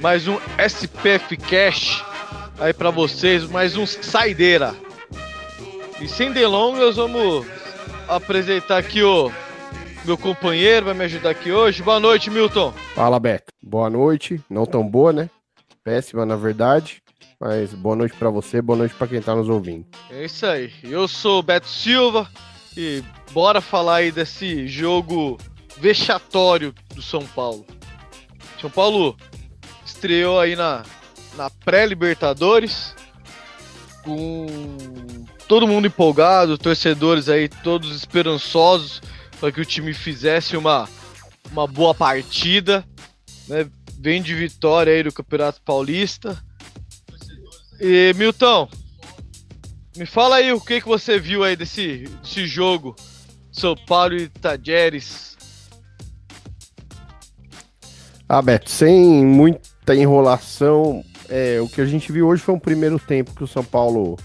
Mais um SPF Cash aí para vocês, mais um saideira. E sem delongas, vamos apresentar aqui o meu companheiro, vai me ajudar aqui hoje. Boa noite, Milton. Fala, Beto. Boa noite. Não tão boa, né? Péssima, na verdade. Mas boa noite para você, boa noite para quem tá nos ouvindo. É isso aí. Eu sou o Beto Silva e bora falar aí desse jogo vexatório do São Paulo. São Paulo estreou aí na, na pré-Libertadores com todo mundo empolgado, torcedores aí todos esperançosos para que o time fizesse uma, uma boa partida, né? Vem de vitória aí do Campeonato Paulista. E Milton, me fala aí o que, que você viu aí desse, desse jogo São Paulo e Tajeres ah, Beto, sem muita enrolação, é, o que a gente viu hoje foi um primeiro tempo que o São Paulo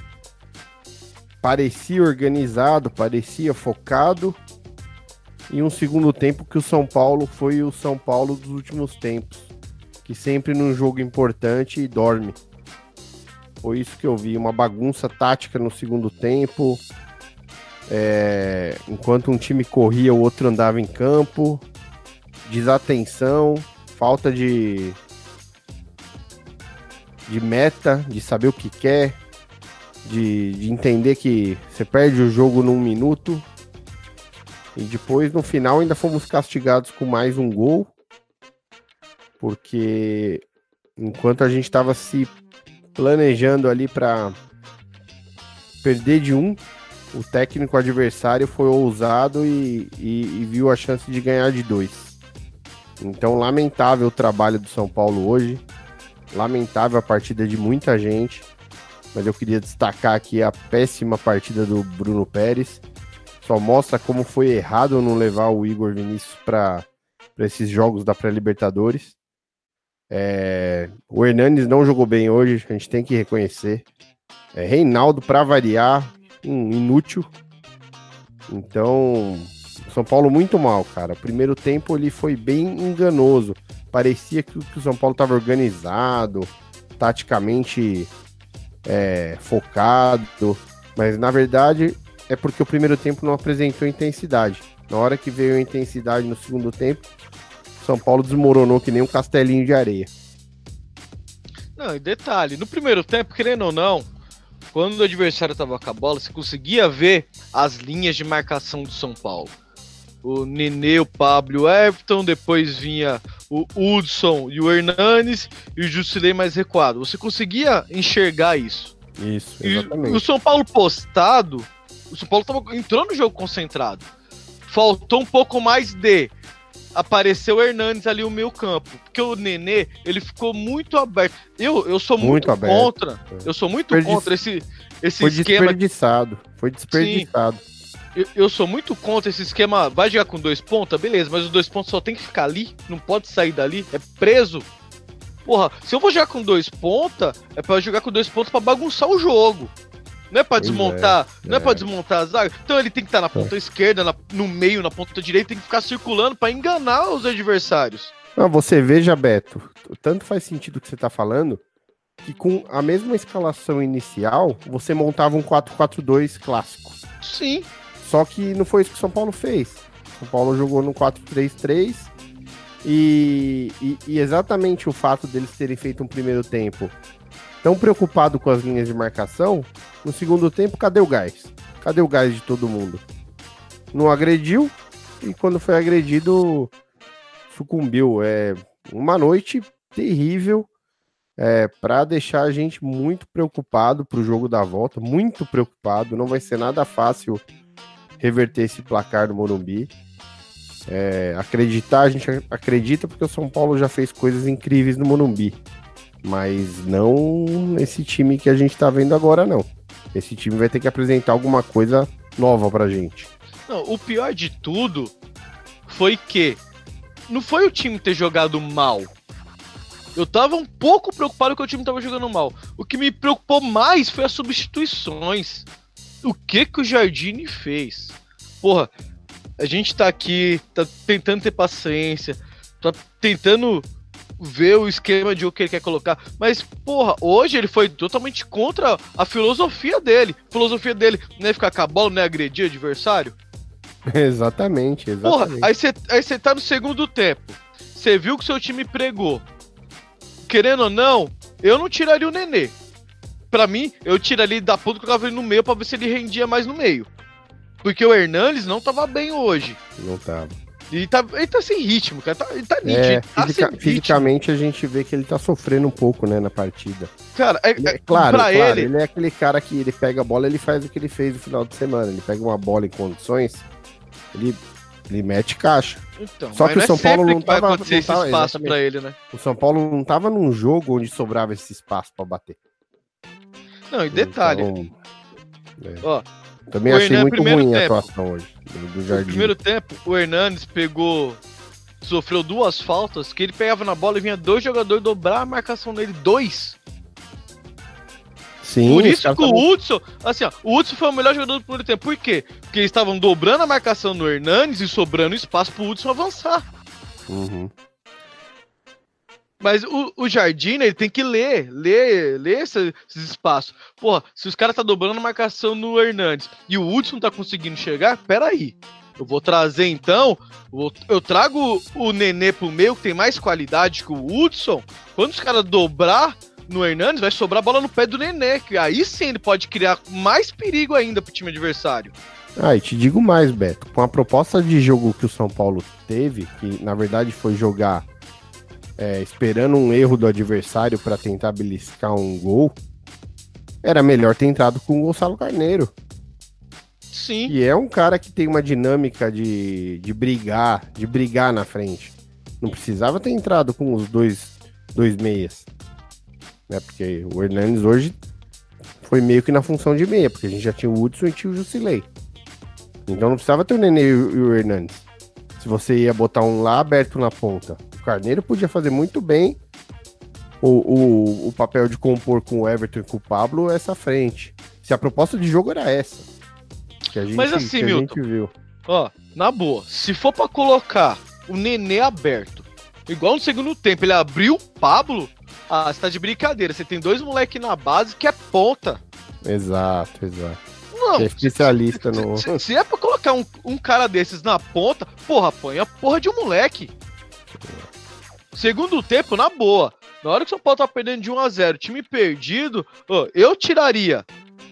parecia organizado, parecia focado, e um segundo tempo que o São Paulo foi o São Paulo dos últimos tempos, que sempre num jogo importante dorme. Foi isso que eu vi, uma bagunça tática no segundo tempo. É, enquanto um time corria, o outro andava em campo. Desatenção falta de de meta, de saber o que quer, de, de, entender que você perde o jogo num minuto. E depois, no final, ainda fomos castigados com mais um gol. Porque enquanto a gente estava se planejando ali para perder de um, o técnico adversário foi ousado e, e, e viu a chance de ganhar de dois. Então, lamentável o trabalho do São Paulo hoje. Lamentável a partida de muita gente. Mas eu queria destacar aqui a péssima partida do Bruno Pérez. Só mostra como foi errado não levar o Igor Vinícius para esses jogos da pré-Libertadores. É... O Hernandes não jogou bem hoje, a gente tem que reconhecer. É, Reinaldo, para variar, um inútil. Então, são Paulo muito mal, cara. Primeiro tempo ele foi bem enganoso. Parecia que, o São Paulo estava organizado, taticamente é, focado, mas na verdade é porque o primeiro tempo não apresentou intensidade. Na hora que veio a intensidade no segundo tempo, São Paulo desmoronou que nem um castelinho de areia. Não, e detalhe, no primeiro tempo, querendo ou não, quando o adversário estava com a bola, você conseguia ver as linhas de marcação do São Paulo o Nenê, o Pablo e o Everton, depois vinha o Hudson e o Hernanes e o Jusilei mais recuado. Você conseguia enxergar isso. Isso, exatamente. E o São Paulo postado, o São Paulo tava, entrou no jogo concentrado. Faltou um pouco mais de apareceu o Hernanes ali no meio campo, porque o Nenê, ele ficou muito aberto. Eu, eu sou muito, muito contra, eu sou muito Desperdiç... contra esse esse foi esquema. Desperdiçado, foi desperdiçado. Sim eu, eu, sou muito contra esse esquema. Vai jogar com dois pontos, beleza, mas os dois pontos só tem que ficar ali, não pode sair dali, é preso. Porra, se eu vou jogar com dois pontos, é para jogar com dois pontos para bagunçar o jogo. Não é pra pois desmontar, é, não é, é pra desmontar a zaga. Então ele tem que estar tá na ponta é. esquerda, na, no meio, na ponta direita, tem que ficar circulando para enganar os adversários. Não, você veja, Beto, tanto faz sentido o que você tá falando, que com a mesma escalação inicial, você montava um 4-4-2 clássico. Sim. Só que não foi isso que o São Paulo fez. São Paulo jogou no 4-3-3 e, e, e, exatamente o fato deles terem feito um primeiro tempo tão preocupado com as linhas de marcação, no segundo tempo, cadê o gás? Cadê o gás de todo mundo? Não agrediu e quando foi agredido, sucumbiu. É uma noite terrível é, para deixar a gente muito preocupado para o jogo da volta, muito preocupado. Não vai ser nada fácil reverter esse placar do Morumbi. É, acreditar, a gente acredita porque o São Paulo já fez coisas incríveis no Morumbi. Mas não esse time que a gente tá vendo agora, não. Esse time vai ter que apresentar alguma coisa nova pra gente. Não, o pior de tudo foi que não foi o time ter jogado mal. Eu tava um pouco preocupado que o time tava jogando mal. O que me preocupou mais foi as substituições. O que que o Jardine fez? Porra, a gente tá aqui, tá tentando ter paciência, tá tentando ver o esquema de jogo que ele quer colocar. Mas, porra, hoje ele foi totalmente contra a filosofia dele. A filosofia dele não é ficar com a bola, não é agredir o adversário. Exatamente, exatamente. Porra, aí você aí tá no segundo tempo. Você viu que seu time pregou. Querendo ou não, eu não tiraria o Nenê. Pra mim, eu tiraria ele da ponta e colocava ele no meio pra ver se ele rendia mais no meio. Porque o Hernandes não tava bem hoje. Não tava. Ele tá, ele tá sem ritmo, cara. Tá, ele tá nítido. É, tá fisica- fisicamente a gente vê que ele tá sofrendo um pouco, né, na partida. Cara, é, Ele é- é- claro, claro, ele, ele é aquele cara que ele pega a bola, ele faz o que ele fez no final de semana. Ele pega uma bola em condições, ele, ele mete caixa. Então, Só que o é São Paulo não tava- não tava- espaço ele, né? O São Paulo não tava num jogo onde sobrava esse espaço pra bater. Não, e detalhe, Então, é. ó, Também achei Hernan, muito ruim a tempo. atuação hoje do, do no Jardim. primeiro tempo, o Hernandes pegou. Sofreu duas faltas que ele pegava na bola e vinha dois jogadores dobrar a marcação nele. Dois. Sim, Por isso que o Hudson, assim, ó, o Hudson foi o melhor jogador do primeiro tempo. Por quê? Porque eles estavam dobrando a marcação no Hernandes e sobrando espaço pro Hudson avançar. Uhum. Mas o, o Jardim, ele tem que ler, ler, ler esse- esses espaços. Porra, se os caras tá dobrando a marcação no Hernandes e o Hudson tá conseguindo chegar, peraí. Eu vou trazer então, eu trago o Nenê pro meio, que tem mais qualidade que o Hudson. Quando os caras dobrar no Hernandes, vai sobrar bola no pé do Nenê, que aí sim ele pode criar mais perigo ainda pro time adversário. Ah, e te digo mais, Beto. Com a proposta de jogo que o São Paulo teve, que na verdade foi jogar é, esperando um erro do adversário para tentar beliscar um gol, era melhor ter entrado com o Gonçalo Carneiro. Sim. E é um cara que tem uma dinâmica de, de brigar, de brigar na frente. Não precisava ter entrado com os dois, dois meias. Né? Porque o Hernandes hoje foi meio que na função de meia, porque a gente já tinha o Hudson e tinha o Jusilei. Então não precisava ter o Nenê e o Hernandes. Se você ia botar um lá aberto na ponta, Carneiro podia fazer muito bem o, o, o papel de compor com o Everton e com o Pablo essa frente. Se a proposta de jogo era essa. Que a gente, Mas assim, que a Milton, gente viu. Ó, na boa, se for pra colocar o Nenê aberto, igual no segundo tempo, ele abriu o Pablo, ah, você tá de brincadeira. Você tem dois moleques na base que é ponta. Exato, exato. Não, é especialista no. se, se é pra colocar um, um cara desses na ponta, porra, põe a porra de um moleque. Segundo tempo, na boa. Na hora que o São Paulo tá perdendo de 1 a 0 time perdido, eu tiraria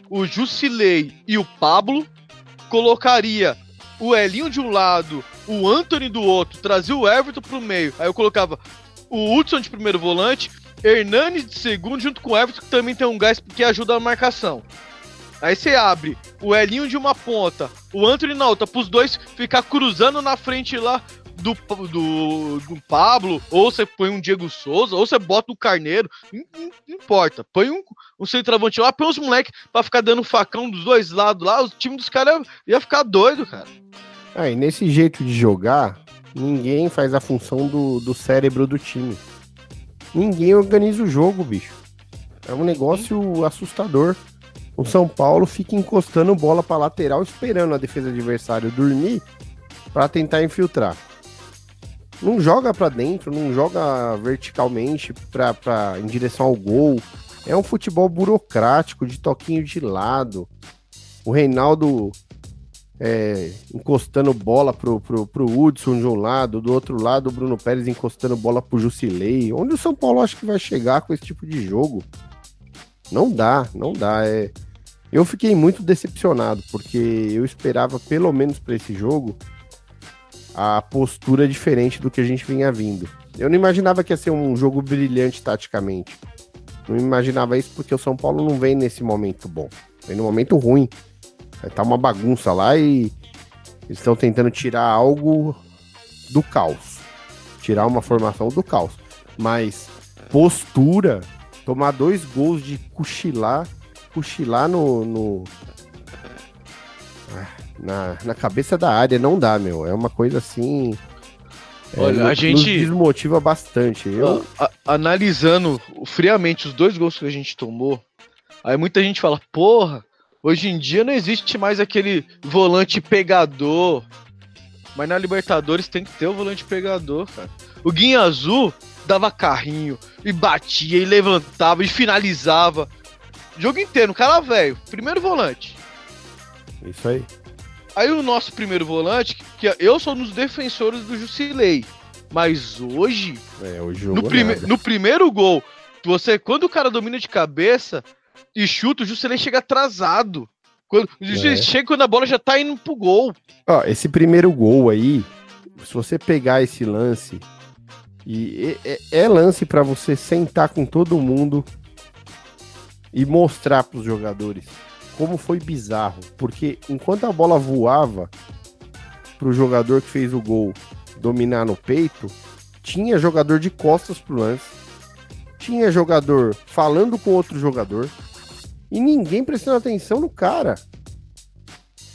o Jusilei e o Pablo, colocaria o Elinho de um lado, o Anthony do outro, trazia o Everton pro meio. Aí eu colocava o Hudson de primeiro volante, Hernani de segundo, junto com o Everton, que também tem um gás que ajuda a marcação. Aí você abre o Elinho de uma ponta, o Anthony na outra, pros dois ficar cruzando na frente lá do, do, do Pablo, ou você põe um Diego Souza, ou você bota o Carneiro, não, não- não importa. Põe um, um centroavante lá, põe os moleques pra ficar dando facão dos dois lados lá, o time dos caras ia ficar doido, cara. Ah, e nesse jeito de jogar, ninguém faz a função do, do cérebro do time. Ninguém organiza o jogo, bicho. É um negócio assustador. O São Paulo fica encostando bola pra lateral, esperando a defesa adversária dormir pra tentar infiltrar. Não joga pra dentro, não joga verticalmente pra, pra, em direção ao gol. É um futebol burocrático, de toquinho de lado. O Reinaldo é, encostando bola pro, pro, pro Hudson de um lado, do outro lado o Bruno Pérez encostando bola pro Jusilei. Onde o São Paulo acha que vai chegar com esse tipo de jogo? Não dá, não dá. É... Eu fiquei muito decepcionado, porque eu esperava, pelo menos para esse jogo, a postura diferente do que a gente vinha vindo. Eu não imaginava que ia ser um jogo brilhante taticamente. Não imaginava isso porque o São Paulo não vem nesse momento bom. Vem no momento ruim. Tá uma bagunça lá e eles estão tentando tirar algo do caos. Tirar uma formação do caos. Mas postura, tomar dois gols de cochilar, cochilar no, no na, na cabeça da área não dá, meu. É uma coisa assim. é, Olha, a nos- gente- nos desmotiva bastante. Eu, A- analisando friamente os dois gols que a gente tomou, aí muita gente fala, porra, hoje em dia não existe mais aquele volante pegador. Mas na Libertadores tem que ter o volante pegador, cara. O Guinha Azul dava carrinho, e batia, e levantava, e finalizava. O jogo inteiro, um cara velho, primeiro volante. isso aí. Aí o nosso primeiro volante, que eu sou um dos defensores do Jusilei. Mas hoje, É, o no, prime- nada. no primeiro gol, você, quando o cara domina de cabeça e chuta, o Jusilei chega atrasado. Quando, É. chega quando a bola já tá indo pro gol. Ó, esse primeiro gol aí, se você pegar esse lance, e é, é- é lance pra você sentar com todo mundo e mostrar pros jogadores como foi bizarro, porque enquanto a bola voava pro jogador que fez o gol dominar no peito, tinha jogador de costas pro lance, tinha jogador falando com outro jogador e ninguém prestando atenção no cara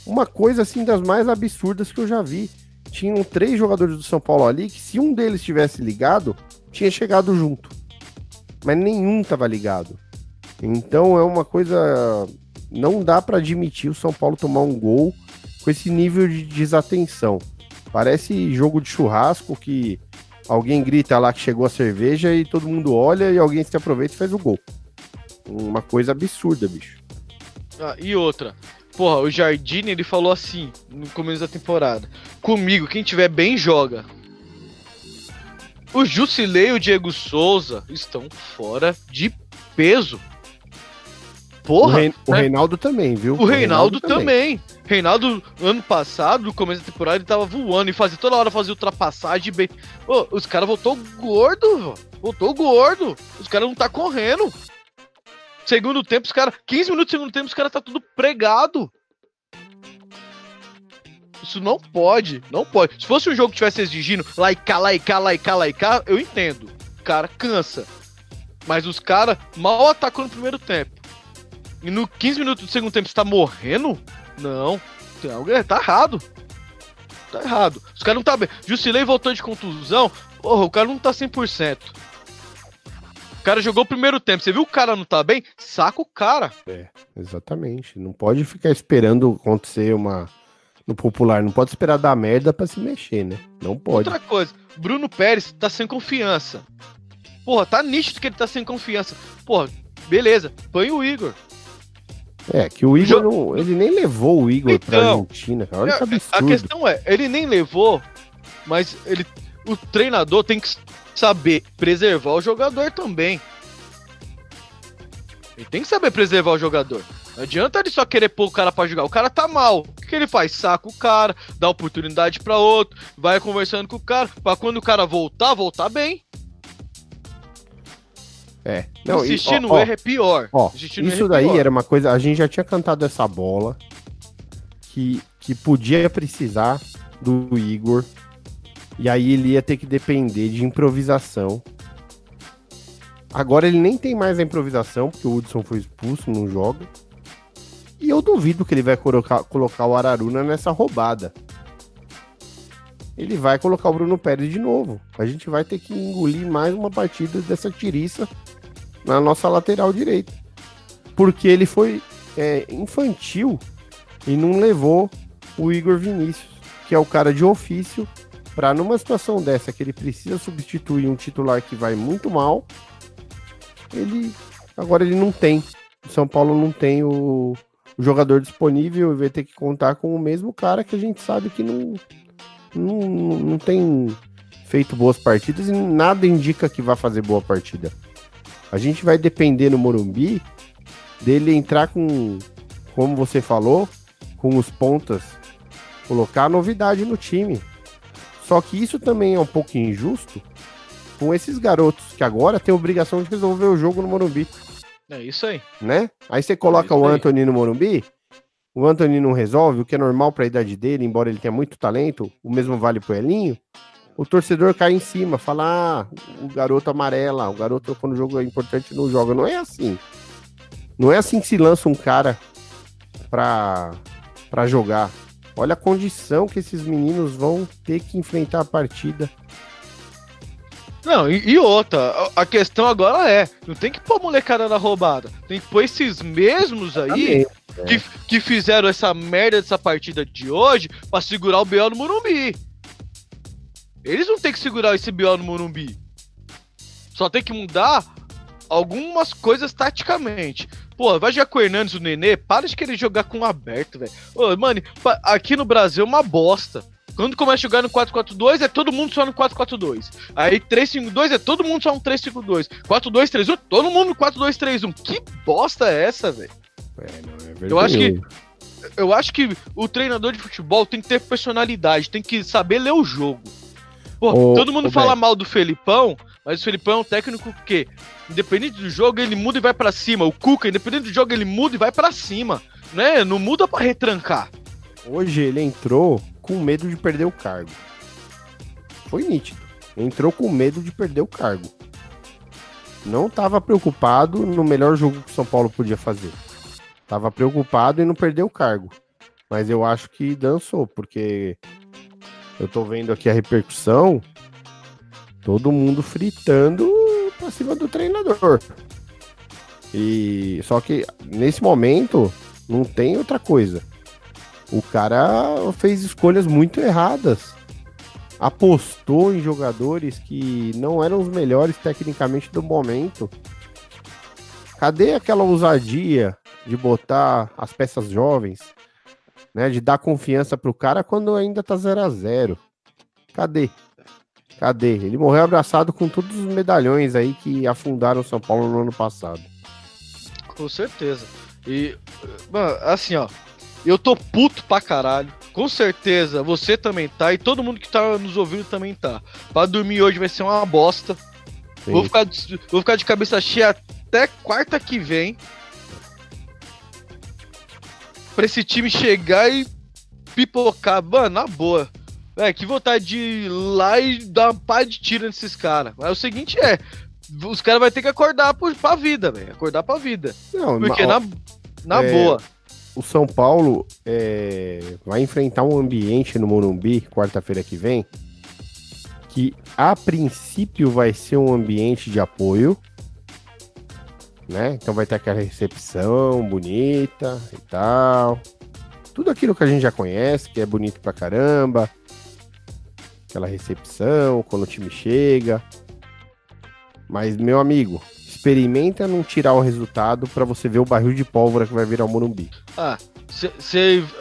uma coisa assim das mais absurdas que eu já vi. Tinham três jogadores do São Paulo ali que, se um deles tivesse ligado, tinha chegado junto. Mas nenhum tava ligado. Então é uma coisa. Não dá pra admitir o São Paulo tomar um gol com esse nível de desatenção. Parece jogo de churrasco que alguém grita lá que chegou a cerveja e todo mundo olha e alguém se aproveita e faz o gol. Uma coisa absurda, bicho. Ah, e outra. Porra, o Jardine ele falou assim no começo da temporada. Comigo, quem tiver bem joga. O Jusilei e o Diego Souza estão fora de peso. O, Porra, Rein- o né? Reinaldo também, viu? O Reinaldo também. Reinaldo, ano passado, no começo da temporada, ele tava voando e fazia toda hora fazia ultrapassagem bem. Ô, os caras voltou gordo, voltou gordo. Os caras não tá correndo. Segundo tempo, os caras. 15 minutos do segundo tempo, os caras tá tudo pregado. Isso não pode, não pode. Se fosse um jogo que tivesse exigindo cá, lá e cá, eu entendo. O cara cansa. Mas os caras mal atacam no primeiro tempo. E no 15 minutos do segundo tempo você tá morrendo? Não. Tem tá errado. Tá errado. Os caras não tá bem. Jusilei voltou de contusão. Porra, o cara não tá 100%. O cara jogou o primeiro tempo. Você viu o cara não tá bem? Saca o cara. Exatamente. Não pode ficar esperando acontecer uma. No popular, não pode esperar dar merda pra se mexer, né? Não pode. Outra coisa, Bruno Pérez tá sem confiança. Porra, tá nítido que ele tá sem confiança. Porra, beleza, põe o Igor. É, que o Igor, não- ele nem levou o Igor pra Então, Argentina, cara. Olha que É, absurdo. A questão é, ele nem levou, mas ele, o treinador tem que saber preservar o jogador também. Ele tem que saber preservar o jogador. Não adianta ele só querer pôr o cara pra jogar. O cara tá mal. O que, que ele faz? Saca o cara, dá oportunidade pra outro, vai conversando com o cara, pra quando o cara voltar, voltar bem. É. Não, e, Insistir ó, no ó, erro é pior. Ó, erro isso é daí pior. era uma coisa. A gente já tinha cantado essa bola que, que podia precisar do Igor. E aí ele ia ter que depender de improvisação. Agora ele nem tem mais a improvisação, porque o Hudson foi expulso, não joga. E eu duvido que ele vai colocar, colocar o Araruna nessa roubada. Ele vai colocar o Bruno Pérez de novo. A gente vai ter que engolir mais uma partida dessa tiriça na nossa lateral direita. Porque ele foi é, infantil e não levou o Igor Vinícius, que é o cara de ofício, para numa situação dessa que ele precisa substituir um titular que vai muito mal, ele agora ele não tem. O São Paulo não tem o, o jogador disponível e vai ter que contar com o mesmo cara que a gente sabe que não, não, não tem feito boas partidas e nada indica que vai fazer boa partida. A gente vai depender no Morumbi dele entrar com, como você falou, com os pontas, colocar novidade no time. Só que isso também é um pouco injusto com esses garotos que agora têm a obrigação de resolver o jogo no Morumbi, É isso aí. né? Aí você coloca isso o aí. Anthony no Morumbi, o Anthony não resolve, o que é normal para a idade dele, embora ele tenha muito talento, o mesmo vale pro Elinho. O torcedor cai em cima, fala, ah, o garoto amarela, o garoto quando o jogo é importante não joga. Não é assim. Não é assim que se lança um cara pra, pra jogar. Olha a condição que esses meninos vão ter que enfrentar a partida. Não, e, e outra, a, questão agora é, não tem que pôr molecada na roubada, tem que pôr esses mesmos aí que, que fizeram essa merda dessa partida de hoje pra segurar o BO no Morumbi. Eles não tem que segurar esse BO no Morumbi. Só tem que mudar algumas coisas taticamente. Pô, vai jogar com o Hernandes o Nenê, para de querer jogar com o aberto, velho. Mano, aqui no Brasil é uma bosta. Quando começa a jogar no 4-4-2, é todo mundo só no 4-4-2. Aí 3-5-2 é todo mundo só no 3-5-2. 4-2-3-1, todo mundo no 4-2-3-1. Que bosta é essa, velho? É, não, é Eu acho que-. Eu acho que o treinador de futebol tem que ter personalidade, tem que saber ler o jogo. Pô, Ô, todo mundo ô, fala mal do Felipão, mas o Felipão é um técnico que, independente do jogo, ele muda e vai pra cima. O Cuca, independente do jogo, ele muda e vai pra cima. Né? Não muda pra retrancar. Hoje ele entrou com medo de perder o cargo. Foi nítido. Entrou com medo de perder o cargo. Não estava preocupado no melhor jogo que o São Paulo podia fazer. Tava preocupado em não perder o cargo. Mas eu acho que dançou, porque eu tô vendo aqui a repercussão. Todo mundo fritando pra cima do treinador. E só que nesse momento não tem outra coisa. O cara fez escolhas muito erradas. Apostou em jogadores que não eram os melhores tecnicamente do momento. Cadê aquela ousadia de botar as peças jovens, né, de dar confiança pro cara quando ainda tá 0 a 0? Cadê? Cadê? Ele morreu abraçado com todos os medalhões aí que afundaram o São Paulo no ano passado. Com certeza. E, mano, assim, ó. Eu tô puto pra caralho. Com certeza você também tá. E todo mundo que tá nos ouvindo também tá. Pra dormir hoje vai ser uma bosta. Sim. Vou ficar, de- vou ficar de cabeça cheia até quarta que vem. Pra esse time chegar e pipocar. Mano, na boa. É, que vontade de ir lá e dar uma pá de tiro nesses caras. Mas o seguinte é. Os caras vão ter que acordar pro, pra vida, velho. Acordar pra vida. Não, Porque na, na é, boa. o São Paulo é, vai enfrentar um ambiente no Morumbi quarta-feira que vem que a princípio vai ser um ambiente de apoio, né? Então vai ter aquela recepção bonita e tal. Tudo aquilo que a gente já conhece, que é bonito pra caramba. Aquela recepção, quando o time chega. Mas, meu amigo, experimenta não tirar o resultado pra você ver o barril de pólvora que vai virar o Morumbi. Ah,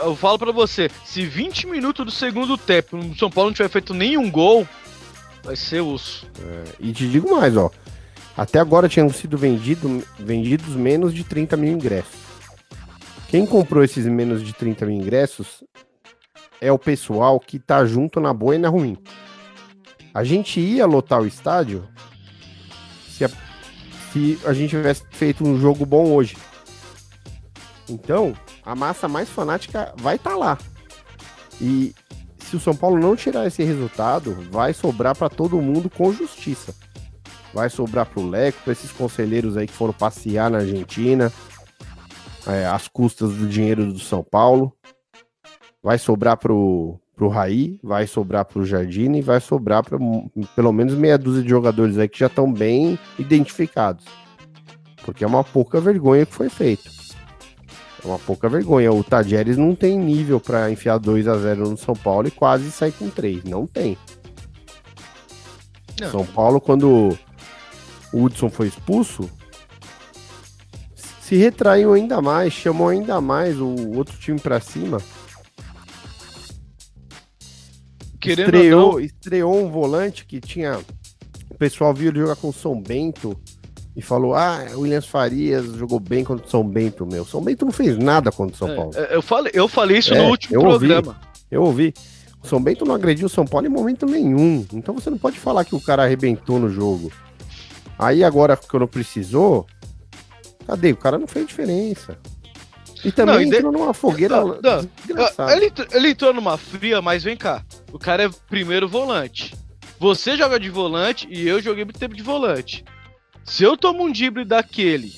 eu falo pra você, se 20 minutos do segundo tempo o São Paulo não tiver feito nenhum gol, vai ser osso. E te digo mais, ó. Até agora tinham sido vendido, vendidos menos de 30 mil ingressos. Quem comprou esses menos de 30 mil ingressos é o pessoal que tá junto na boa e na ruim. A gente ia lotar o estádio se a, se a gente tivesse feito um jogo bom hoje. Então, a massa mais fanática vai estar lá. E se o São Paulo não tirar esse resultado, vai sobrar para todo mundo com justiça. Vai sobrar pro Leco, para esses conselheiros aí que foram passear na Argentina, é, às custas do dinheiro do São Paulo. Vai sobrar pro, pro Raí, vai sobrar pro Jardine e vai sobrar para pelo menos meia dúzia de jogadores aí que já estão bem identificados. Porque é uma pouca vergonha que foi feito. É uma pouca vergonha. O Tadjeres não tem nível para enfiar 2 a 0 no São Paulo e quase sair com 3. Não tem. Não. São Paulo, quando o Hudson foi expulso, se retraiu ainda mais, chamou ainda mais o outro time para cima. Querendo estreou, estreou um volante que tinha. O pessoal viu ele jogar com o São Bento e falou: Ah, o Williams Farias jogou bem contra o São Bento, meu. São Bento não fez nada contra o São Paulo. é, eu, falei, eu falei isso É, no último eu ouvi. programa. Eu ouvi. O São Bento não agrediu o São Paulo em momento nenhum. Então você não pode falar que o cara arrebentou no jogo. Aí agora, quando precisou, cadê? O cara não fez diferença. E também Não, e de- entrou numa fogueira Não, não. Ele, ele entrou numa fria, mas vem cá. O cara é primeiro volante. Você joga de volante e eu joguei muito tempo de volante. Se eu tomo um drible daquele,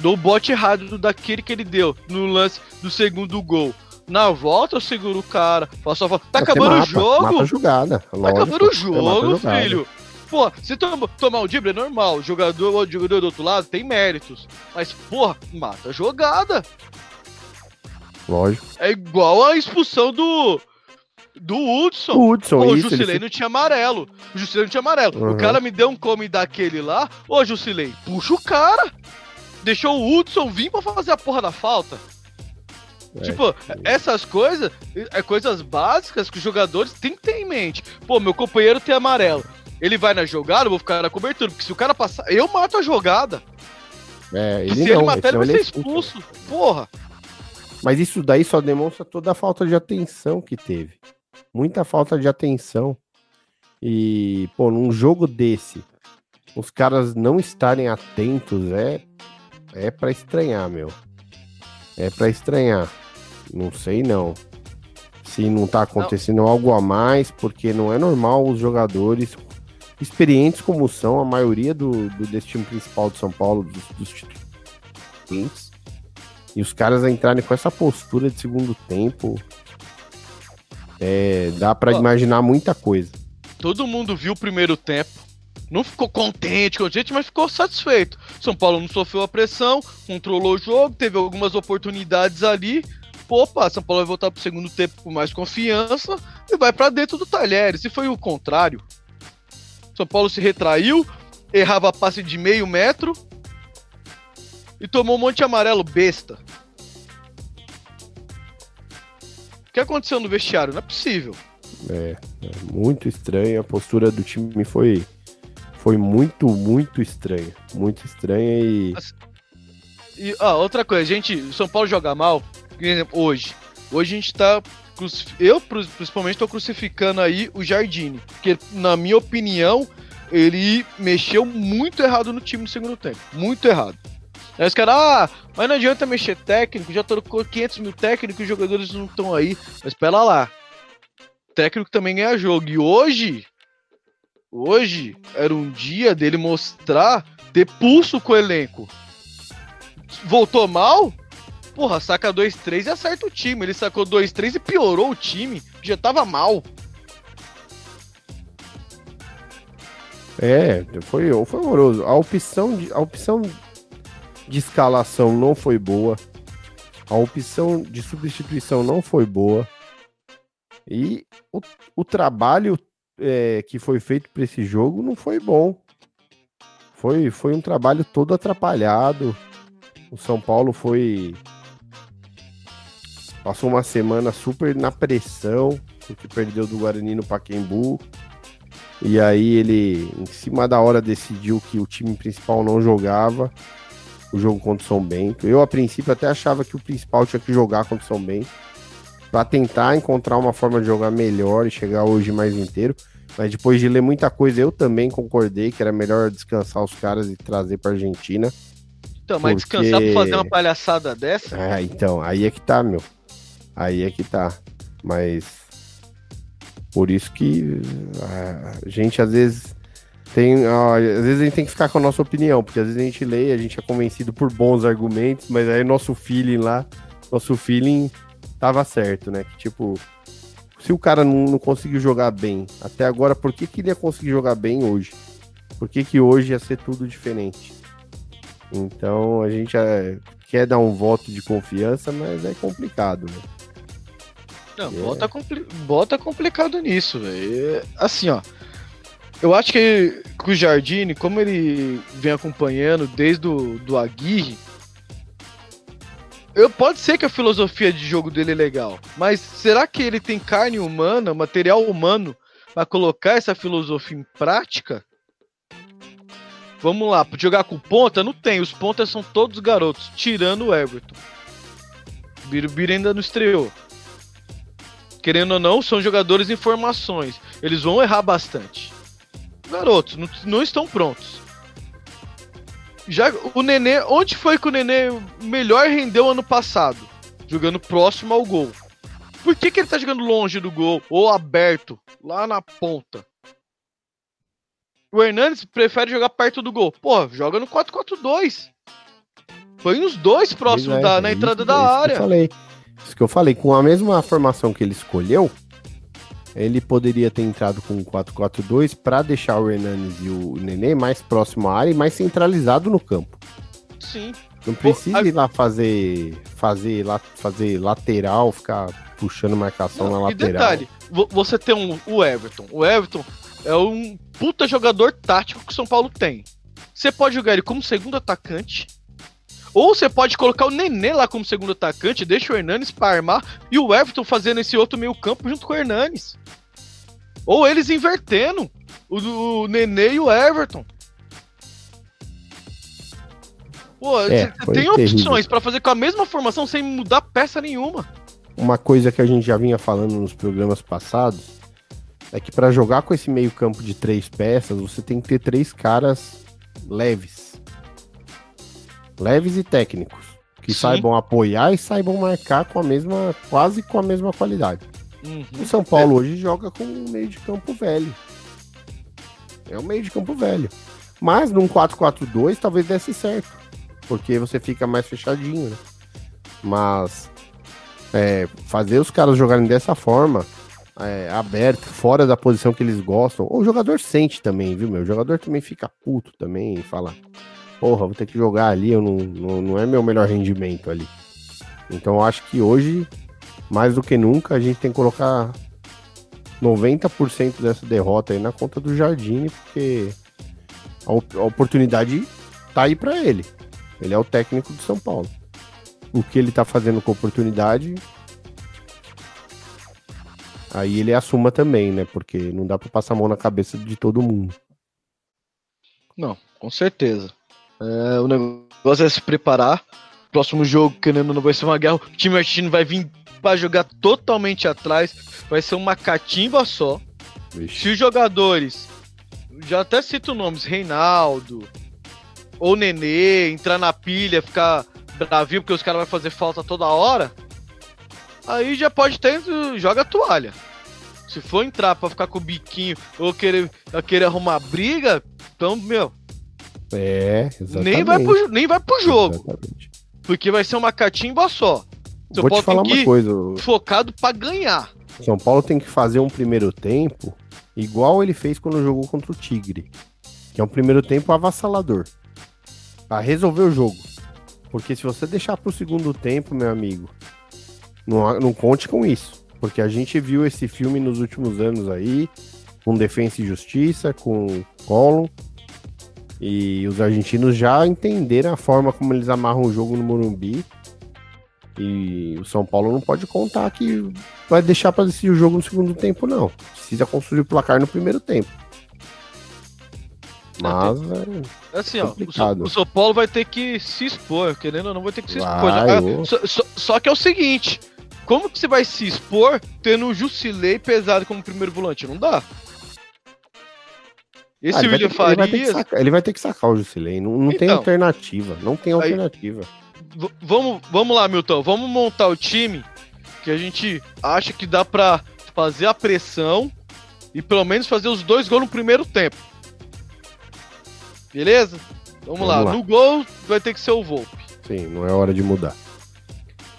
dou o bote errado daquele que ele deu no lance do segundo gol. Na volta eu seguro o cara, faço a volta. Tá Você acabando mata, o jogo? Mata a jogada. Tá lógico, acabando o jogo, filho. Pô, se tom- tomar um drible é normal. O jogador, o jogador do outro lado tem méritos. Mas, porra, mata a jogada. Lógico. É igual a expulsão do. Do Hudson. O Hudson, Pô, o isso, ele Jusilei não tinha amarelo. O Jusilei não tinha amarelo. Uhum. O cara me deu um come daquele lá. Ô, Jusilei, puxa o cara. Deixou o Hudson vir pra fazer a porra da falta. É. Tipo, essas coisas, é coisas básicas que os jogadores têm que ter em mente. Pô, meu companheiro tem amarelo. Ele vai na jogada, eu vou ficar na cobertura. Porque se o cara passar, eu mato a jogada. É, ele se não, ele matar, ele vai ser é expulso. expulso. Porra. Mas isso daí só demonstra toda a falta de atenção que teve. Muita falta de atenção. E, pô, num jogo desse, os caras não estarem atentos é é para estranhar, meu. É para estranhar. Não sei não. Se não tá acontecendo algo a mais, porque não é normal os jogadores experientes como são, a maioria do, do desse time principal de São Paulo, dos, dos titulares, e os caras entrarem com essa postura de segundo tempo, é, dá pra Ó. imaginar muita coisa. Todo mundo viu o primeiro tempo. Não ficou contente, contente, mas ficou satisfeito. São Paulo não sofreu a pressão, controlou o jogo, teve algumas oportunidades ali. Opa, São Paulo vai voltar pro segundo tempo com mais confiança e vai pra dentro do Talheres. Se foi o contrário, São Paulo se retraiu, errava passe de meio metro e tomou um monte de amarelo besta. O que aconteceu no vestiário? Não é possível. É, é muito estranha. A postura do time foi, foi muito, muito estranha. Muito estranha e. E ah, outra coisa, gente, o São Paulo joga mal, por exemplo, hoje. Hoje a gente tá. Eu, principalmente, tô crucificando aí o Jardine. Porque, na minha opinião, ele mexeu muito errado no time no segundo tempo. Muito errado. Aí os caras, ah, mas não adianta mexer técnico, já trocou 500 mil técnicos os jogadores não estão aí. Mas espera lá. técnico também ganha jogo. E hoje, hoje, era um dia dele mostrar, ter pulso com o elenco. Voltou mal? Porra, saca 2-3 e acerta o time. Ele sacou 2-3 e piorou o time, já tava mal. É, foi, foi horroroso. A opção, de, a opção de escalação não foi boa. A opção de substituição não foi boa. E o, o trabalho é, que foi feito para esse jogo não foi bom. Foi, foi um trabalho todo atrapalhado. O São Paulo foi. Passou uma semana super na pressão, porque perdeu do Guarani no Paquembu. E aí ele, em cima da hora, decidiu que o time principal não jogava o jogo contra o São Bento. Eu, a princípio, até achava que o principal tinha que jogar contra o São Bento para tentar encontrar uma forma de jogar melhor e chegar hoje mais inteiro. Mas depois de ler muita coisa, eu também concordei que era melhor descansar os caras e trazer para Argentina. Então, mas Porque- descansar pra fazer uma palhaçada dessa? Ah, então, aí é que tá, meu. Aí é que tá. Mas por isso que a gente às vezes tem, ah, às vezes a gente tem que ficar com a nossa opinião, porque às vezes a gente lê, a gente é convencido por bons argumentos, mas aí nosso feeling lá, nosso feeling tava certo, né? Que tipo, se o cara não, não conseguiu jogar bem até agora, por que, que ele ia conseguir jogar bem hoje? Por que, que hoje ia ser tudo diferente? Então a gente é, quer dar um voto de confiança, mas é complicado, né? Não, É. bota, compli bota complicado nisso, velho. Assim, ó. Eu acho que, que o Jardine, como ele vem acompanhando desde o do Aguirre, eu, pode ser que a filosofia de jogo dele é legal, mas será que ele tem carne humana, material humano, pra colocar essa filosofia em prática? Vamos lá, jogar com ponta? Não tem, os pontas são todos garotos, tirando o Everton. Birubiru ainda não estreou querendo ou não, são jogadores em formações. Eles vão errar bastante. Garotos, não, não estão prontos. Já o Nenê, onde foi que o Nenê melhor rendeu ano passado? Jogando próximo ao gol. Por que, que ele tá jogando longe do gol ou aberto, lá na ponta? O Hernandes prefere jogar perto do gol. Pô, joga no 4-4-2. Põe os dois próximos é, da, na isso- entrada é da isso que eu área. falei. Isso que eu falei, com a mesma formação que ele escolheu, ele poderia ter entrado com o 4-4-2 para deixar o Hernandes e o Nenê mais próximo à área e mais centralizado no campo. Sim. Não precisa ir lá fazer, fazer, lá, fazer lateral, ficar puxando marcação na e lateral. detalhe, vo- você tem um, o Everton. O Everton é um puta jogador tático que o São Paulo tem. Você pode jogar ele como segundo atacante. Ou você pode colocar o Nenê lá como segundo atacante, deixa o Hernanes pra armar e o Everton fazendo esse outro meio campo junto com o Hernanes. Ou eles invertendo o, o Nenê e o Everton. Pô, É, tem opções pra fazer com a mesma formação sem mudar peça nenhuma. Uma coisa que a gente já vinha falando nos programas passados é que para jogar com esse meio campo de três peças, você tem que ter três caras leves. Leves e técnicos. Que Sim. saibam apoiar e saibam marcar com a mesma, quase com a mesma qualidade. Uhum. O São Paulo hoje joga com um meio de campo velho. É um meio de campo velho. Mas num 4-4-2 talvez desse certo. Porque você fica mais fechadinho, né? Mas é, fazer os caras jogarem dessa forma, é, aberto, fora da posição que eles gostam, o jogador sente também, viu, meu? O jogador também fica puto também e fala, porra, vou ter que jogar ali, eu não, não, não é meu melhor rendimento ali. Então eu acho que hoje, mais do que nunca, a gente tem que colocar 90% dessa derrota aí na conta do Jardine, porque a, op- a oportunidade tá aí pra ele. Ele é o técnico do São Paulo. O que ele tá fazendo com a oportunidade, aí ele assuma também, né? Porque não dá pra passar a mão na cabeça de todo mundo. Não, com certeza. É, o negócio é se preparar. Próximo jogo, querendo ou não, vai ser uma guerra. O time argentino vai vir pra jogar totalmente atrás. Vai ser uma catimba só. Vixe. Se os jogadores, já até cito nomes, Reinaldo ou Nenê, entrar na pilha, ficar bravinho porque os caras vão fazer falta toda hora, aí já pode ter, joga a toalha. Se for entrar pra ficar com o biquinho ou querer, querer arrumar briga, então, meu, É, exatamente. nem vai, pro, nem vai pro jogo, Exatamente. porque vai ser uma catimba só. São Vou te Paulo falar tem uma coisa. focado pra ganhar. São Paulo tem que fazer um primeiro tempo igual ele fez quando jogou contra o Tigre. Que é um primeiro tempo avassalador. Pra resolver o jogo. Porque se você deixar pro segundo tempo, meu amigo, não, não conte com isso. Porque a gente viu esse filme nos últimos anos aí, com Defensa e Justiça, com Collor. E os argentinos já entenderam a forma como eles amarram o jogo no Morumbi. E o São Paulo não pode contar que vai deixar para decidir o jogo no segundo tempo, não. Precisa construir o placar no primeiro tempo. Mas é, Assim, ó, o São, Paulo vai ter que se expor, querendo ou não, vai ter que se expor. Vai, Ah, só, só- só que é o seguinte: como que você vai se expor tendo o Jusilei pesado como primeiro volante? Não dá. Esse ah, ele, vai William ter, que- ele vai Farias. sacar, ele vai ter que sacar o Jusilei. Não, não tem Então. alternativa. Não tem alternativa. Vamos, vamos lá, Milton. Vamos montar o time que a gente acha que dá pra fazer a pressão e pelo menos fazer os dois gols no primeiro tempo. Beleza? Vamos, Vamos lá. lá. No gol vai ter que ser o Volpe. Sim, não é hora de mudar.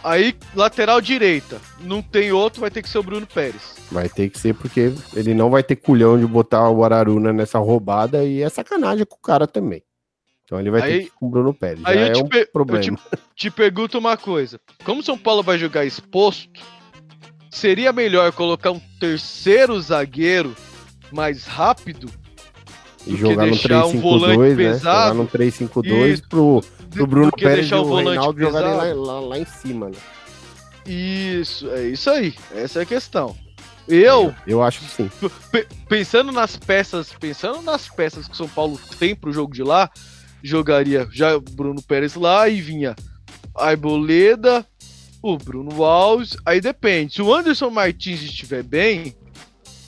Aí, lateral direita. Não tem outro, vai ter que ser o Bruno Pérez. Vai ter que ser porque ele não vai ter culhão de botar o Araruna nessa roubada e é sacanagem com o cara também. Então ele vai ter Aí- que ir com o Bruno Pérez. Aí eu é te, um per- eu te, te pergunto uma coisa. Como São Paulo vai jogar exposto, seria melhor colocar um terceiro zagueiro mais rápido E jogar no deixar um 3-5-2, volante né? Jogar pesado no 3-5-2 Isso. pro, do, Bruno do que Pérez deixar e o volante Reinaldo jogarem lá, lá, lá em cima, né? Isso, é isso aí. Essa é a questão. Eu, Eu acho que sim. pe- pensando nas peças, pensando nas peças que o São Paulo tem pro jogo de lá, jogaria já o Bruno Pérez lá e vinha a Arboleda, o Bruno Alves, aí depende. Se o Anderson Martins estiver bem,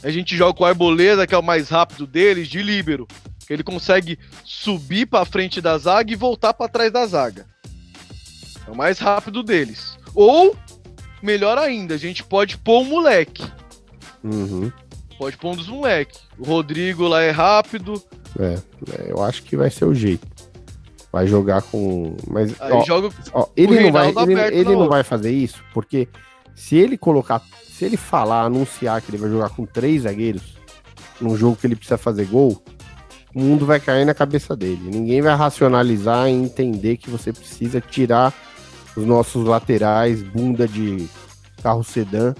a gente joga com o Arboleda, que é o mais rápido deles, de líbero. Ele consegue subir pra frente da zaga e voltar pra trás da zaga. É o mais rápido deles. Ou, melhor ainda, a gente pode pôr um moleque. Uhum. Pode pôr um dos moleques. O Rodrigo lá é rápido. É, é, eu acho que vai ser o jeito. Vai jogar com. Mas ó, joga ó, ele não vai, ele, ele não vai fazer isso, porque se ele colocar, se ele falar, anunciar que ele vai jogar com três zagueiros num jogo que ele precisa fazer gol, o mundo vai cair na cabeça dele. Ninguém vai racionalizar e entender que você precisa tirar os nossos laterais, bunda de carro sedã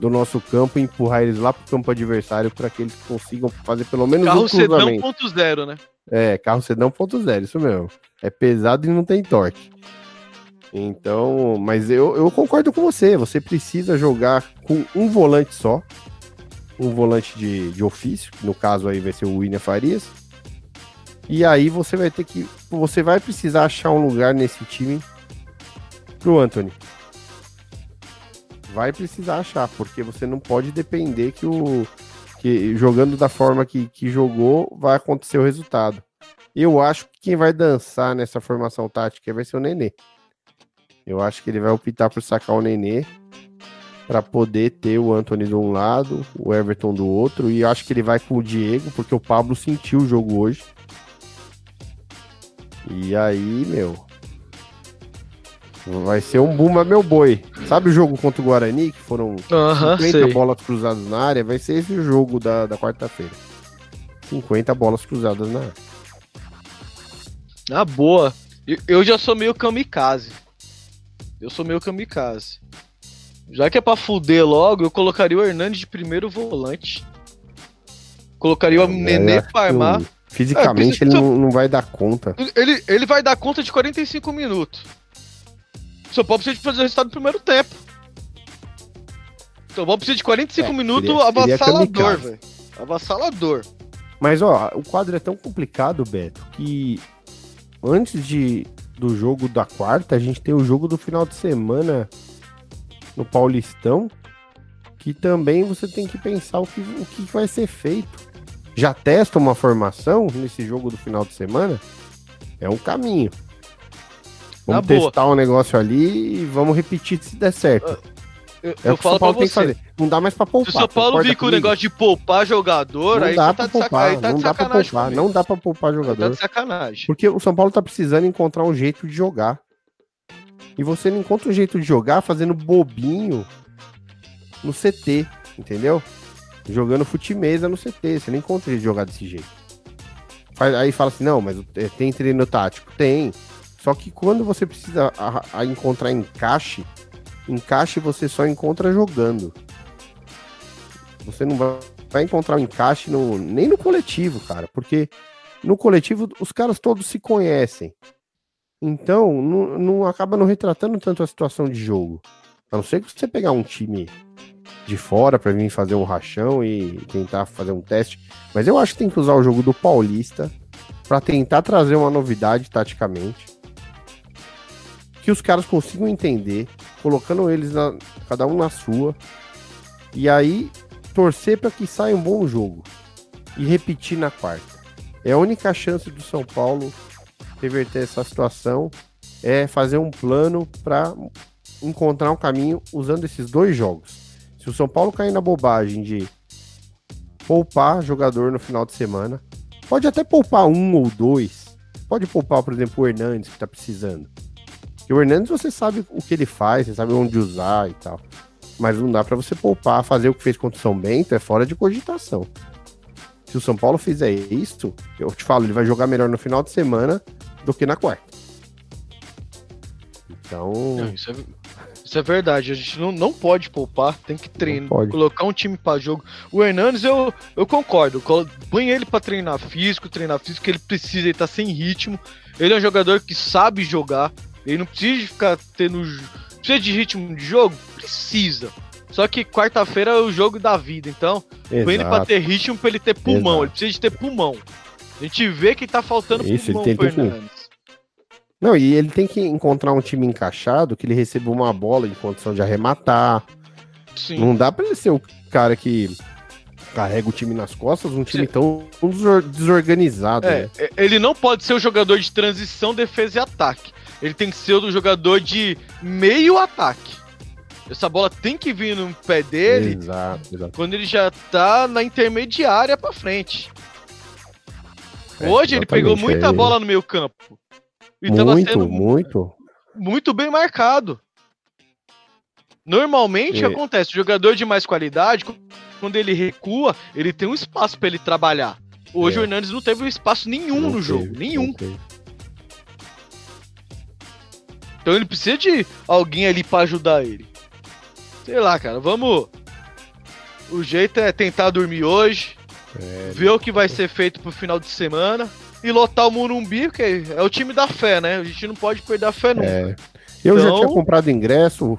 do nosso campo e empurrar eles lá pro campo adversário para que eles consigam fazer pelo menos carro um cruzamento. ponto zero, né? É, carro sedã 1.0, isso mesmo. É pesado e não tem torque. Então, mas eu, eu concordo com você. Você precisa jogar com um volante só. Um volante de, de ofício, que no caso aí vai ser o William Farias. E aí você vai ter que. Você vai precisar achar um lugar nesse time pro Anthony. Vai precisar achar, porque você não pode depender que o. Que jogando da forma que, que jogou, vai acontecer o resultado. Eu acho que quem vai dançar nessa formação tática vai ser o Nenê. Eu acho que ele vai optar por sacar o Nenê para poder ter o Anthony de um lado, o Everton do outro, e acho que ele vai com o Diego, porque o Pablo sentiu o jogo hoje. E aí, meu. Vai ser um Bumba meu boi. Sabe o jogo contra o Guarani, que foram Aham, 50 sei. bolas cruzadas na área? Vai ser esse o jogo da, da quarta-feira. 50 bolas cruzadas na área. Ah, boa. Eu- Eu já sou meio kamikaze. Eu sou meio kamikaze. Já que é pra fuder logo, eu colocaria o Hernandes de primeiro volante. Colocaria o Nenê Eu acho pra armar. Fisicamente É, ele não, não vai dar conta. Ele, ele vai dar conta de 45 minutos. O São Paulo precisa de fazer o resultado no primeiro tempo. O São Paulo precisa de 45 É, minutos seria- avassalador, velho. Avassalador. Mas ó, o quadro é tão complicado, Beto, que antes de, do jogo da quarta, a gente tem o jogo do final de semana no Paulistão, que também você tem que pensar o que, o que vai ser feito. Já testa uma formação nesse jogo do final de semana? É um caminho. Vamos Na boa. testar um negócio ali e vamos repetir se der certo. Eu, É eu o que o falo São Paulo pra tem que você. fazer. Não dá mais pra Se poupar. o São Paulo vir com o negócio de poupar jogador, não aí dá tá saca... poupar, aí tá não de dá pra poupar, comigo. não dá pra poupar Aí Tá jogador. de sacanagem. Porque o São Paulo tá precisando encontrar um jeito de jogar. E você não encontra um jeito de jogar fazendo bobinho no CT, entendeu? Jogando futimesa no CT. Você não encontra de jogar desse jeito. Aí fala assim, não, mas é, tem treino tático? Tem. Só que quando você precisa a- a encontrar encaixe, encaixe você só encontra jogando. Você não vai, vai encontrar um encaixe no, nem no coletivo, cara. Porque no coletivo os caras todos se conhecem. Então, não, não acaba não retratando tanto a situação de jogo. A não ser que você pegar um time de fora para vir fazer um rachão e tentar fazer um teste. Mas eu acho que tem que usar o jogo do Paulista para tentar trazer uma novidade taticamente. Que os caras consigam entender, colocando eles na- cada um na sua. E aí torcer para que saia um bom jogo e repetir na quarta. É a única chance do São Paulo reverter essa situação é fazer um plano para encontrar um caminho usando esses dois jogos. Se o São Paulo cair na bobagem de poupar jogador no final de semana, pode até poupar um ou dois. Pode poupar, por exemplo, o Hernandes que tá precisando. Porque o Hernandes você sabe o que ele faz, você sabe onde usar e tal. Mas não dá para você poupar, fazer o que fez contra o São Bento é fora de cogitação. Se o São Paulo fizer isso, eu te falo, ele vai jogar melhor no final de semana do que na quarta. Então, Não, isso, é, isso é verdade. A gente não, não pode poupar, tem que treinar, colocar um time pra jogo. O Hernandes, eu, eu concordo. Põe ele pra treinar físico, treinar físico, ele precisa, ele tá sem ritmo. Ele é um jogador que sabe jogar. Ele não precisa de ficar tendo. Precisa de ritmo de jogo? Precisa. Só que quarta-feira é o jogo da vida, então põe ele pra exato. ter ritmo, pra ele ter pulmão. Exato. Ele precisa de ter pulmão. A gente vê que tá faltando Isso, ele pulmão tem- pro tem que- Hernandes. Não, e ele tem que encontrar um time encaixado que ele receba uma bola em condição de arrematar. Sim. Não dá pra ele ser o cara que carrega o time nas costas, um time Sim. tão desor- desorganizado. É, né? é, ele não pode ser o jogador de transição, defesa e ataque. Ele tem que ser o do jogador de meio ataque. Essa bola tem que vir no pé dele Exato, exato. quando ele já tá na intermediária pra frente. Hoje ele pegou muita é. bola no meio campo. E tava muito, sendo muito. muito bem marcado. Normalmente É. acontece, o jogador de mais qualidade, quando ele recua, ele tem um espaço pra ele trabalhar. Hoje É. o Hernandes não teve espaço nenhum Não no teve, jogo, nenhum. Então ele precisa de alguém ali pra ajudar ele. Sei lá, cara, vamos. O jeito é tentar dormir hoje, É, ver o que vai ser feito pro final de semana e lotar o Murumbi, que é o time da fé, né? A gente não pode perder a fé nunca. É. Eu já Então- tinha comprado ingresso,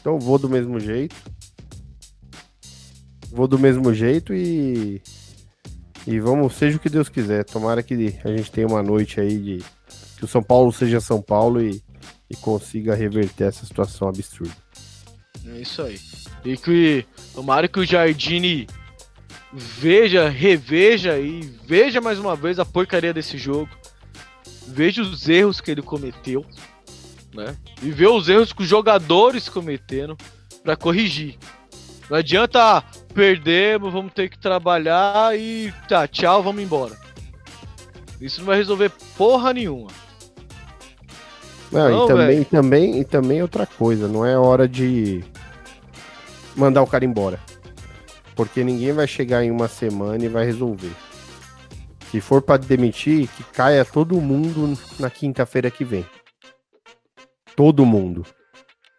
então vou do mesmo jeito. Vou do mesmo jeito e. E vamos, seja o que Deus quiser. Tomara que a gente tenha uma noite aí de. Que o São Paulo seja São Paulo e, e consiga reverter essa situação absurda. É isso aí. E que tomara que o Jardine veja, reveja e veja mais uma vez a porcaria desse jogo. Veja os erros que ele cometeu, né? E ver os erros que os jogadores cometeram pra corrigir. Não adianta ah, perdemos, vamos ter que trabalhar e tá, tchau, vamos embora. Isso não vai resolver porra nenhuma. Não, Não, e também, velho. também, e também outra coisa, não é hora de mandar o cara embora. Porque ninguém vai chegar em uma semana e vai resolver. Se for pra demitir, que caia todo mundo na quinta-feira que vem. Todo mundo.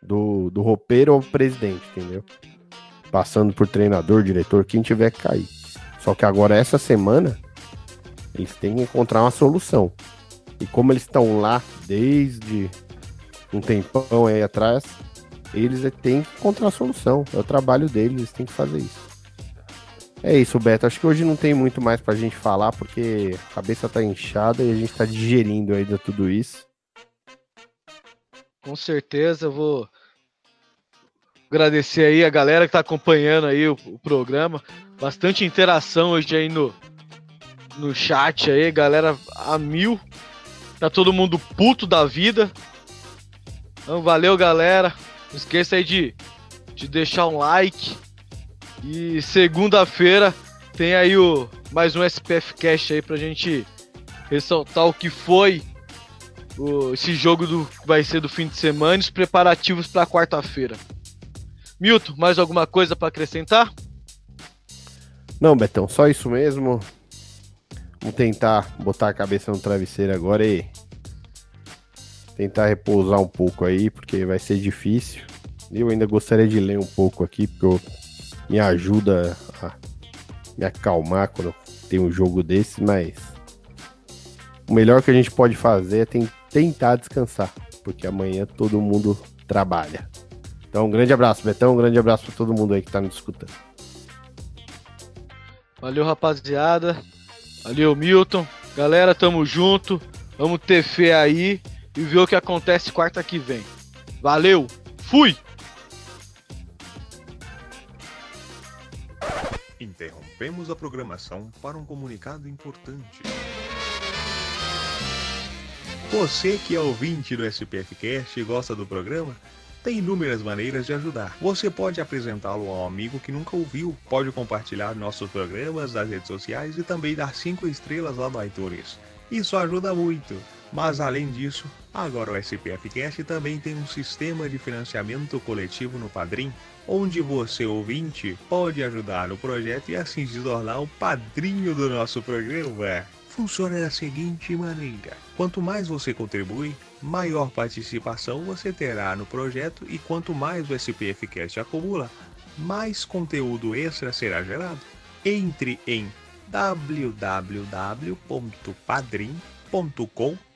Do, do roupeiro ao presidente, entendeu? Passando por treinador, diretor, quem tiver que cair. Só que agora, essa semana, eles têm que encontrar uma solução. E como eles estão lá desde um tempão aí atrás, eles têm que encontrar a solução. É o trabalho deles, eles têm que fazer isso. É isso, Beto. Acho que hoje não tem muito mais pra gente falar, porque a cabeça tá inchada e a gente tá digerindo ainda tudo isso. Com certeza eu vou agradecer aí a galera que tá acompanhando aí o, o programa. Bastante interação hoje aí no, no chat aí, galera a mil. Tá todo mundo puto da vida. Então valeu, galera. Não esqueça aí de, de deixar um like. E segunda-feira tem aí o mais um SPF Cash aí pra gente ressaltar o que foi o- esse jogo do vai ser do fim de semana e os preparativos para quarta-feira. Milton, mais alguma coisa para acrescentar? Não, Betão, só isso mesmo. Vamos tentar botar a cabeça no travesseiro agora e tentar repousar um pouco aí, porque vai ser difícil. Eu ainda gostaria de ler um pouco aqui, porque eu- me ajuda a me acalmar quando tem um jogo desse, mas o melhor que a gente pode fazer é ten- tentar descansar, porque amanhã todo mundo trabalha. Então, um grande abraço, Betão, um grande abraço para todo mundo aí que tá nos escutando. Valeu, rapaziada. Valeu, Milton. Galera, tamo junto. Vamos ter fé aí e ver o que acontece quarta que vem. Valeu. Fui. Interrompemos a programação para um comunicado importante. Você que é ouvinte do SPFcast e gosta do programa, tem inúmeras maneiras de ajudar. Você pode apresentá-lo a um amigo que nunca ouviu, pode compartilhar nossos programas nas redes sociais e também dar 5 estrelas lá no iTunes. Isso ajuda muito. Mas além disso, agora o SPFcast também tem um sistema de financiamento coletivo no Padrim, onde você, ouvinte, pode ajudar no projeto e assim se tornar o padrinho do nosso programa. Funciona da seguinte maneira: quanto mais você contribui, maior participação você terá no projeto e quanto mais o SPFcast acumula, mais conteúdo extra será gerado. Entre em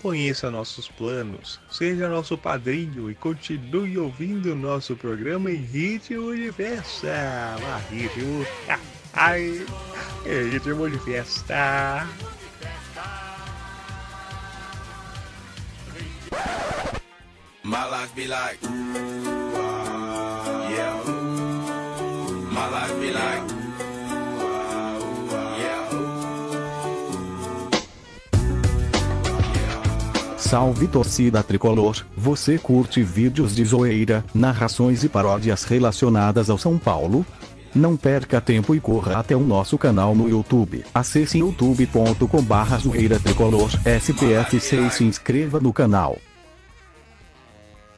Conheça nossos planos, seja nosso padrinho e continue ouvindo nosso programa em ritmo de festa. Ah, ritmo. Ai, é ritmo de festa. My life be like. Salve torcida tricolor, você curte vídeos de zoeira, narrações e paródias relacionadas ao São Paulo? Não perca tempo e corra até o nosso canal no YouTube. Acesse youtube.com barra zoeira tricolor SPFC e se inscreva no canal.